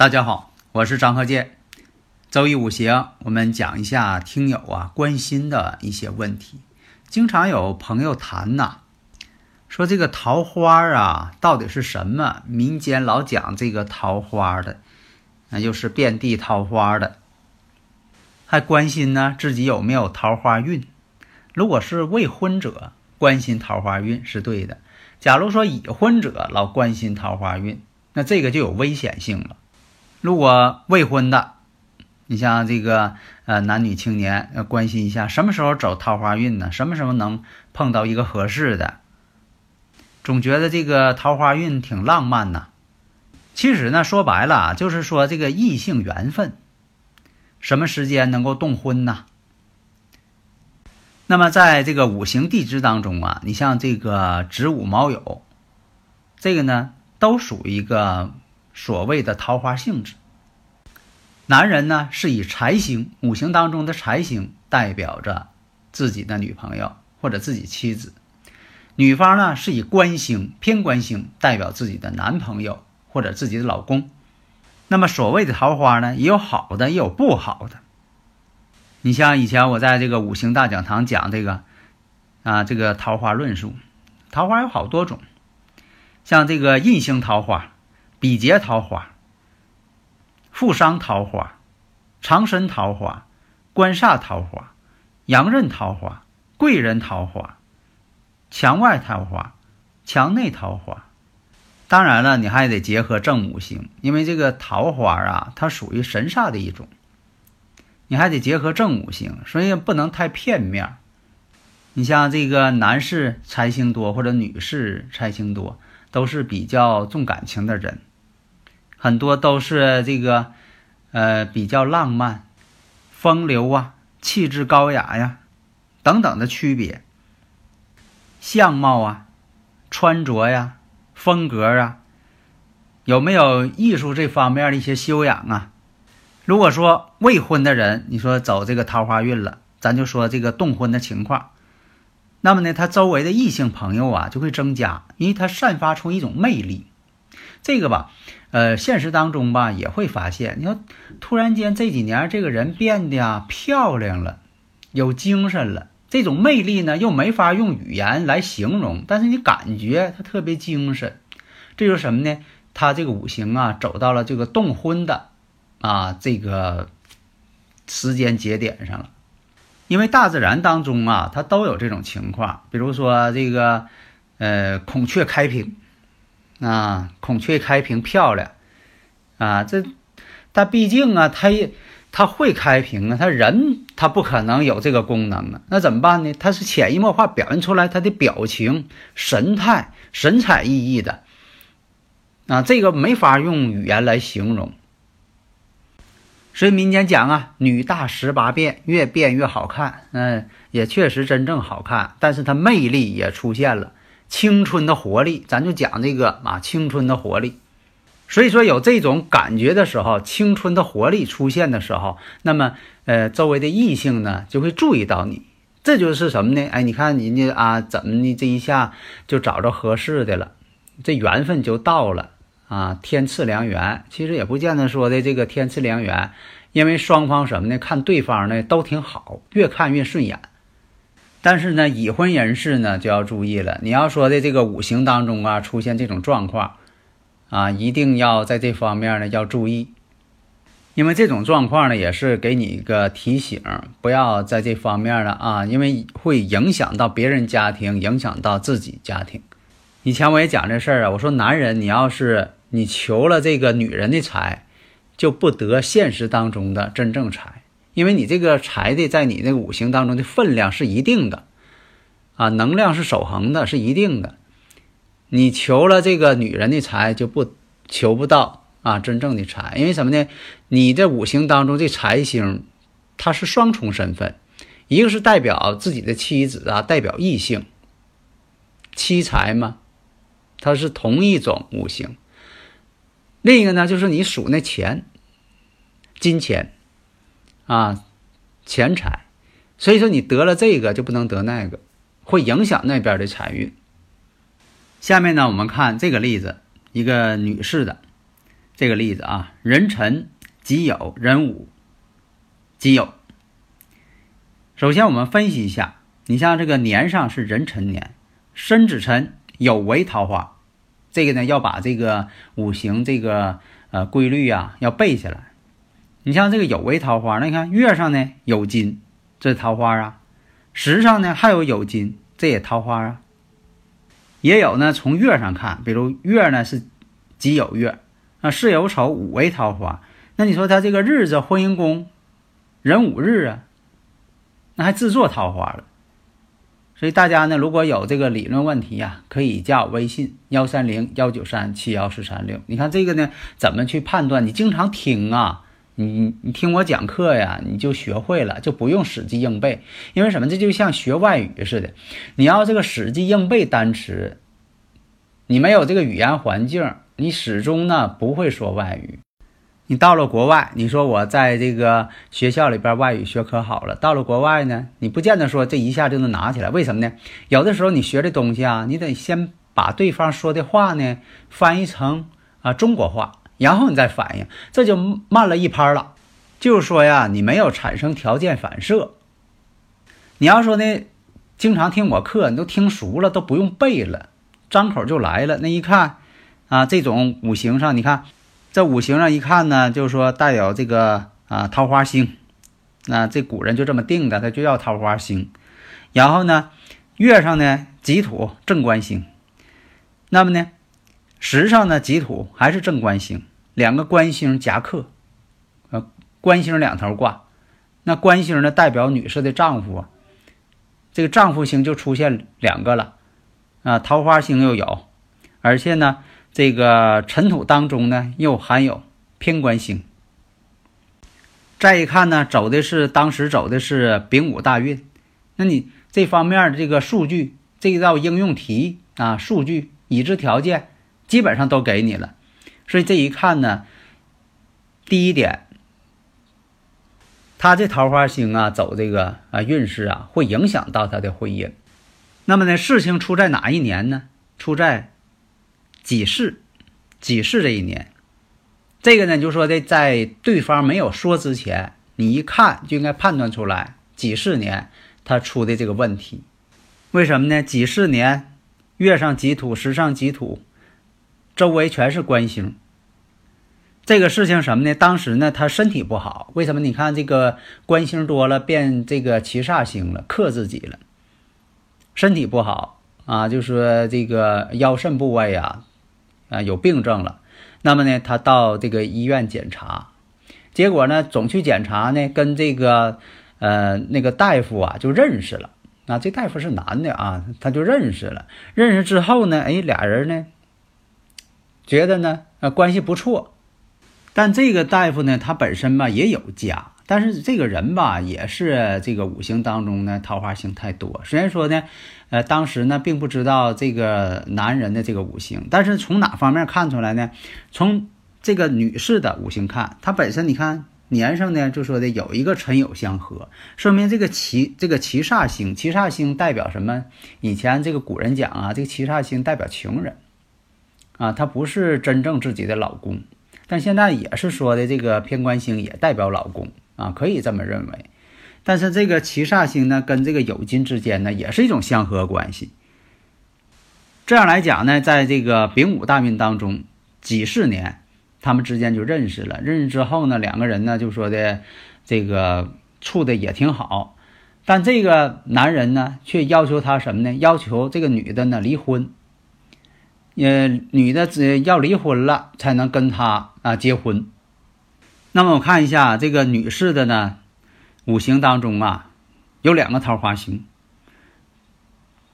大家好，我是张鹤剑。周易五行，我们讲一下听友啊关心的一些问题。经常有朋友谈呐，说这个桃花啊到底是什么？民间老讲这个桃花的，那就是遍地桃花的，还关心呢自己有没有桃花运。如果是未婚者关心桃花运是对的，假如说已婚者老关心桃花运，那这个就有危险性了。如果未婚的，你像这个呃男女青年要关心一下，什么时候走桃花运呢？什么时候能碰到一个合适的？总觉得这个桃花运挺浪漫呐。其实呢，说白了就是说这个异性缘分，什么时间能够动婚呢？那么在这个五行地支当中啊，你像这个子午卯酉，这个呢都属于一个。所谓的桃花性质，男人呢是以财星，五行当中的财星代表着自己的女朋友或者自己妻子；女方呢是以官星，偏官星代表自己的男朋友或者自己的老公。那么所谓的桃花呢，也有好的，也有不好的。你像以前我在这个五行大讲堂讲这个啊，这个桃花论述，桃花有好多种，像这个印星桃花。比劫桃花、富商桃花、长生桃花、官煞桃花、阳刃桃花、贵人桃花、墙外桃花、墙内桃花。当然了，你还得结合正五行，因为这个桃花啊，它属于神煞的一种，你还得结合正五行，所以不能太片面。你像这个男士财星多，或者女士财星多，都是比较重感情的人。很多都是这个，呃，比较浪漫、风流啊，气质高雅呀，等等的区别。相貌啊，穿着呀，风格啊，有没有艺术这方面的一些修养啊？如果说未婚的人，你说走这个桃花运了，咱就说这个动婚的情况，那么呢，他周围的异性朋友啊就会增加，因为他散发出一种魅力。这个吧。呃，现实当中吧，也会发现，你说突然间这几年这个人变得啊漂亮了，有精神了，这种魅力呢又没法用语言来形容，但是你感觉他特别精神，这就是什么呢？他这个五行啊走到了这个动婚的啊这个时间节点上了，因为大自然当中啊它都有这种情况，比如说这个呃孔雀开屏。啊，孔雀开屏漂亮，啊，这，但毕竟啊，它也它会开屏啊，它人它不可能有这个功能啊，那怎么办呢？它是潜移默化表现出来它的表情、神态、神采奕奕的，啊，这个没法用语言来形容。所以民间讲啊，女大十八变，越变越好看，嗯，也确实真正好看，但是它魅力也出现了。青春的活力，咱就讲这个啊，青春的活力。所以说有这种感觉的时候，青春的活力出现的时候，那么呃，周围的异性呢就会注意到你。这就是什么呢？哎，你看人家啊，怎么的这一下就找着合适的了，这缘分就到了啊，天赐良缘。其实也不见得说的这个天赐良缘，因为双方什么呢？看对方呢都挺好，越看越顺眼。但是呢，已婚人士呢就要注意了。你要说的这个五行当中啊出现这种状况，啊，一定要在这方面呢要注意，因为这种状况呢也是给你一个提醒，不要在这方面呢啊，因为会影响到别人家庭，影响到自己家庭。以前我也讲这事儿啊，我说男人你要是你求了这个女人的财，就不得现实当中的真正财，因为你这个财的在你那个五行当中的分量是一定的，啊，能量是守恒的，是一定的。你求了这个女人的财，就不求不到啊真正的财，因为什么呢？你这五行当中这财星，它是双重身份，一个是代表自己的妻子啊，代表异性，妻财嘛，它是同一种五行。另一个呢，就是你属那钱，金钱，啊，钱财，所以说你得了这个就不能得那个，会影响那边的财运。下面呢，我们看这个例子，一个女士的这个例子啊，壬辰己酉，壬午己酉。首先我们分析一下，你像这个年上是壬辰年，申子辰有为桃花，这个呢要把这个五行这个呃规律啊要背下来。你像这个有为桃花，那你看月上呢有金，这桃花啊；时上呢还有有金，这也桃花啊。也有呢，从月上看，比如月呢是己酉月，啊巳酉丑午为桃花，那你说他这个日子婚姻宫壬午日啊，那还制作桃花了。所以大家呢，如果有这个理论问题呀，可以加我微信幺三零幺九三七幺四三六。你看这个呢，怎么去判断？你经常听啊。你你听我讲课呀，你就学会了，就不用死记硬背。因为什么？这就像学外语似的，你要这个死记硬背单词，你没有这个语言环境，你始终呢不会说外语。你到了国外，你说我在这个学校里边外语学可好了，到了国外呢，你不见得说这一下就能拿起来。为什么呢？有的时候你学这东西啊，你得先把对方说的话呢翻译成啊中国话。然后你再反应，这就慢了一拍了。就是说呀，你没有产生条件反射。你要说呢，经常听我课，你都听熟了，都不用背了，张口就来了。那一看啊，这种五行上，你看这五行上一看呢，就是说代表这个啊桃花星。那这古人就这么定的，它就叫桃花星。然后呢，月上呢己土正官星。那么呢，时上呢己土还是正官星。两个官星夹克，呃，官星两头挂，那官星呢代表女士的丈夫啊，这个丈夫星就出现两个了，啊，桃花星又有，而且呢，这个尘土当中呢又含有偏官星。再一看呢，走的是当时走的是丙午大运，那你这方面的这个数据，这道应用题啊，数据已知条件基本上都给你了。所以这一看呢，第一点，他这桃花星啊，走这个啊运势啊，会影响到他的婚姻。那么呢，事情出在哪一年呢？出在己巳，己巳这一年。这个呢，就说的在对方没有说之前，你一看就应该判断出来，己巳年他出的这个问题。为什么呢？己巳年月上己土，时上己土。周围全是官星，这个事情什么呢？当时呢，他身体不好。为什么？你看这个官星多了，变这个七煞星了，克自己了，身体不好啊，就说这个腰肾部位啊，啊有病症了。那么呢，他到这个医院检查，结果呢，总去检查呢，跟这个呃那个大夫啊就认识了。啊，这大夫是男的啊，他就认识了。认识之后呢，哎，俩人呢。觉得呢，呃，关系不错，但这个大夫呢，他本身吧也有家，但是这个人吧也是这个五行当中呢桃花星太多。虽然说呢，呃，当时呢并不知道这个男人的这个五行，但是从哪方面看出来呢？从这个女士的五行看，她本身你看年上呢就说的有一个辰酉相合，说明这个七这个七煞星，七煞星代表什么？以前这个古人讲啊，这个七煞星代表情人。啊，他不是真正自己的老公，但现在也是说的这个偏官星也代表老公啊，可以这么认为。但是这个七煞星呢，跟这个酉金之间呢，也是一种相合关系。这样来讲呢，在这个丙午大运当中，几十年他们之间就认识了，认识之后呢，两个人呢就说的这个处的也挺好，但这个男人呢却要求他什么呢？要求这个女的呢离婚。呃，女的只要离婚了才能跟他啊结婚。那么我看一下这个女士的呢，五行当中啊，有两个桃花星。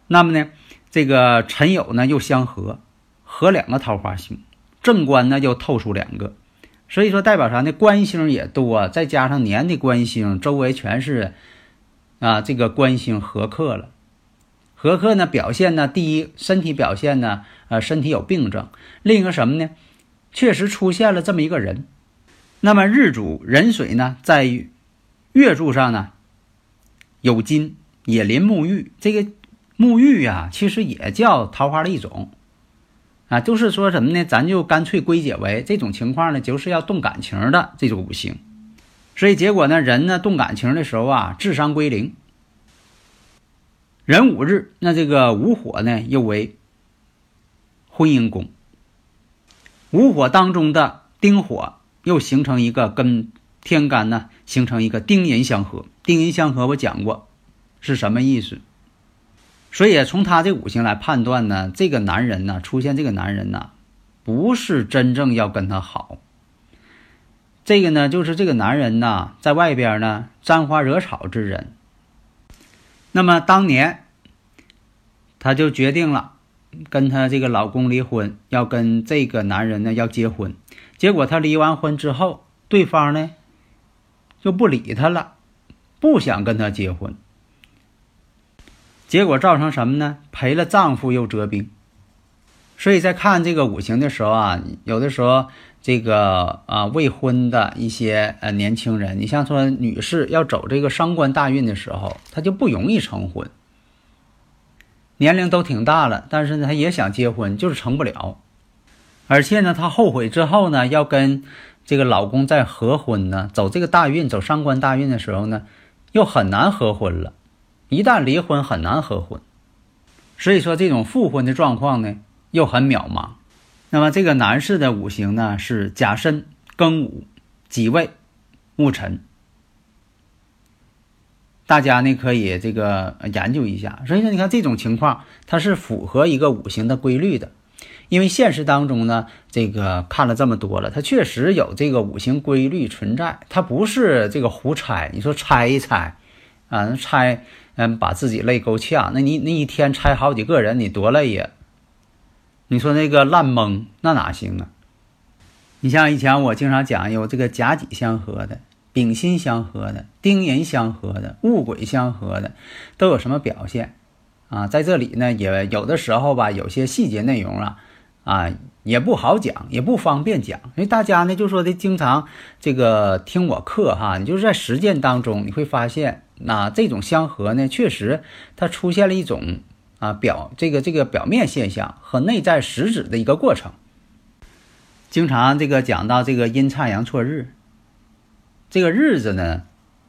那么呢，这个辰酉呢又相合，合两个桃花星，正官呢又透出两个，所以说代表啥呢？官星也多，再加上年的官星，周围全是啊这个官星合克了。合克呢表现呢，第一身体表现呢，呃身体有病症；另一个什么呢？确实出现了这么一个人。那么日主壬水呢，在月柱上呢有金，也临沐浴，这个。沐浴呀，其实也叫桃花的一种，啊，就是说什么呢？咱就干脆归结为这种情况呢，就是要动感情的这种五行。所以结果呢，人呢动感情的时候啊，智商归零。壬午日，那这个午火呢又为婚姻宫，午火当中的丁火又形成一个跟天干呢形成一个丁寅相合。丁寅相合我讲过是什么意思？所以从他这五行来判断呢，这个男人呢，出现这个男人呢，不是真正要跟他好。这个呢，就是这个男人呢，在外边呢沾花惹草之人。那么当年，她就决定了跟她这个老公离婚，要跟这个男人呢要结婚。结果她离完婚之后，对方呢就不理她了，不想跟她结婚。结果造成什么呢？赔了丈夫又折兵。所以在看这个五行的时候啊，有的时候这个啊未婚的一些呃年轻人，你像说女士要走这个伤官大运的时候，她就不容易成婚。年龄都挺大了，但是呢，她也想结婚，就是成不了。而且呢，她后悔之后呢，要跟这个老公再合婚呢，走这个大运，走伤官大运的时候呢，又很难合婚了。一旦离婚很难合婚，所以说这种复婚的状况呢又很渺茫。那么这个男士的五行呢是甲申、庚午、己未、戊辰，大家呢可以这个研究一下。所以说你看这种情况，它是符合一个五行的规律的。因为现实当中呢，这个看了这么多了，它确实有这个五行规律存在，它不是这个胡猜。你说猜一猜啊，猜。嗯，把自己累够呛，那你那一天猜好几个人，你多累呀！你说那个烂蒙，那哪行啊？你像以前我经常讲有这个甲己相合的、丙辛相合的、丁寅相合的、戊癸相合的，都有什么表现啊？在这里呢，也有的时候吧，有些细节内容啊，啊也不好讲，也不方便讲，因为大家呢就说的经常这个听我课哈，你就是在实践当中你会发现。那这种相合呢，确实它出现了一种啊表这个这个表面现象和内在实质的一个过程。经常这个讲到这个阴差阳错日，这个日子呢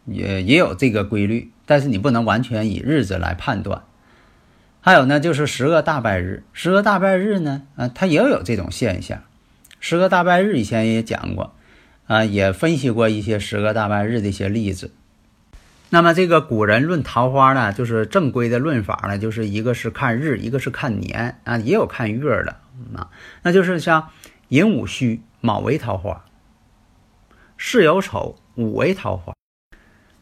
也也有这个规律，但是你不能完全以日子来判断。还有呢，就是十个大拜日，十个大拜日呢，啊，它也有这种现象。十个大拜日以前也讲过，啊，也分析过一些十个大拜日的一些例子。那么这个古人论桃花呢，就是正规的论法呢，就是一个是看日，一个是看年啊，也有看月的啊。那就是像寅午戌卯为桃花，巳酉丑午为桃花，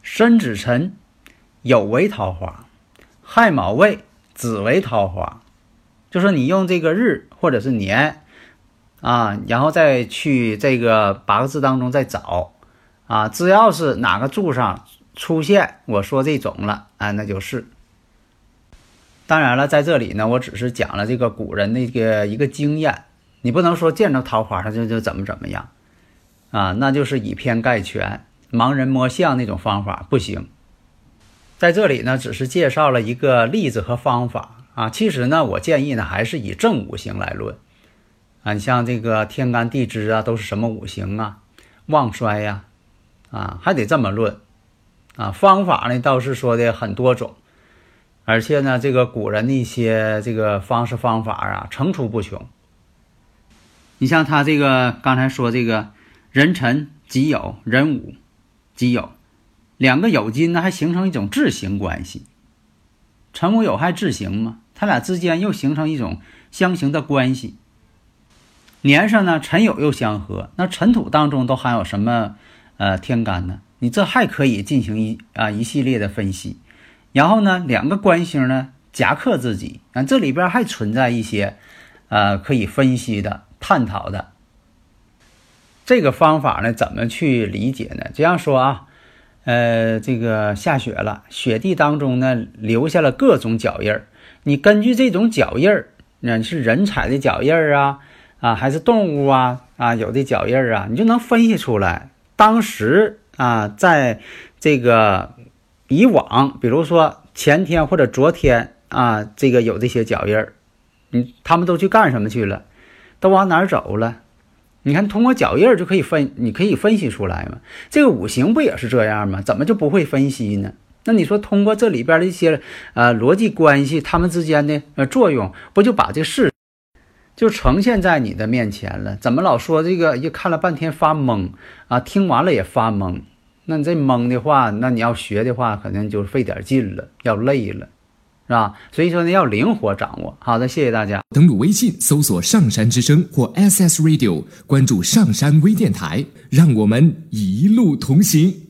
申子辰酉为桃花，亥卯未子为桃花。就说你用这个日或者是年啊，然后再去这个八个字当中再找啊，只要是哪个柱上。出现我说这种了啊，那就是。当然了，在这里呢，我只是讲了这个古人那个一个经验，你不能说见着桃花他就就怎么怎么样啊，那就是以偏概全、盲人摸象那种方法不行。在这里呢，只是介绍了一个例子和方法啊。其实呢，我建议呢，还是以正五行来论啊。你像这个天干地支啊，都是什么五行啊？旺衰呀，啊，还得这么论。啊，方法呢倒是说的很多种，而且呢，这个古人的一些这个方式方法啊，层出不穷。你像他这个刚才说这个人辰己酉，壬午己酉，两个酉金呢还形成一种质刑关系，辰午酉还质刑嘛，他俩之间又形成一种相形的关系。年上呢辰酉又相合，那尘土当中都含有什么呃天干呢？你这还可以进行一啊一系列的分析。然后呢，两个官星呢夹克自己，啊，这里边还存在一些，呃，可以分析的、探讨的。这个方法呢，怎么去理解呢？这样说啊，呃，这个下雪了，雪地当中呢留下了各种脚印儿，你根据这种脚印儿，那是人踩的脚印儿啊，啊，还是动物啊，啊，有的脚印儿啊，你就能分析出来，当时啊，在这个。以往，比如说前天或者昨天啊，这个有这些脚印儿，你他们都去干什么去了？都往哪儿走了？你看，通过脚印儿就可以分，你可以分析出来嘛。这个五行不也是这样吗？怎么就不会分析呢？那你说，通过这里边的一些呃逻辑关系，他们之间的呃作用，不就把这事就呈现在你的面前了？怎么老说这个？一看了半天发懵啊，听完了也发懵。那你这懵的话，那你要学的话，可能就费点劲了，要累了，是吧？所以说呢，要灵活掌握。好的，谢谢大家。登录微信搜索“上山之声”或 SS Radio，关注上山微电台，让我们一路同行。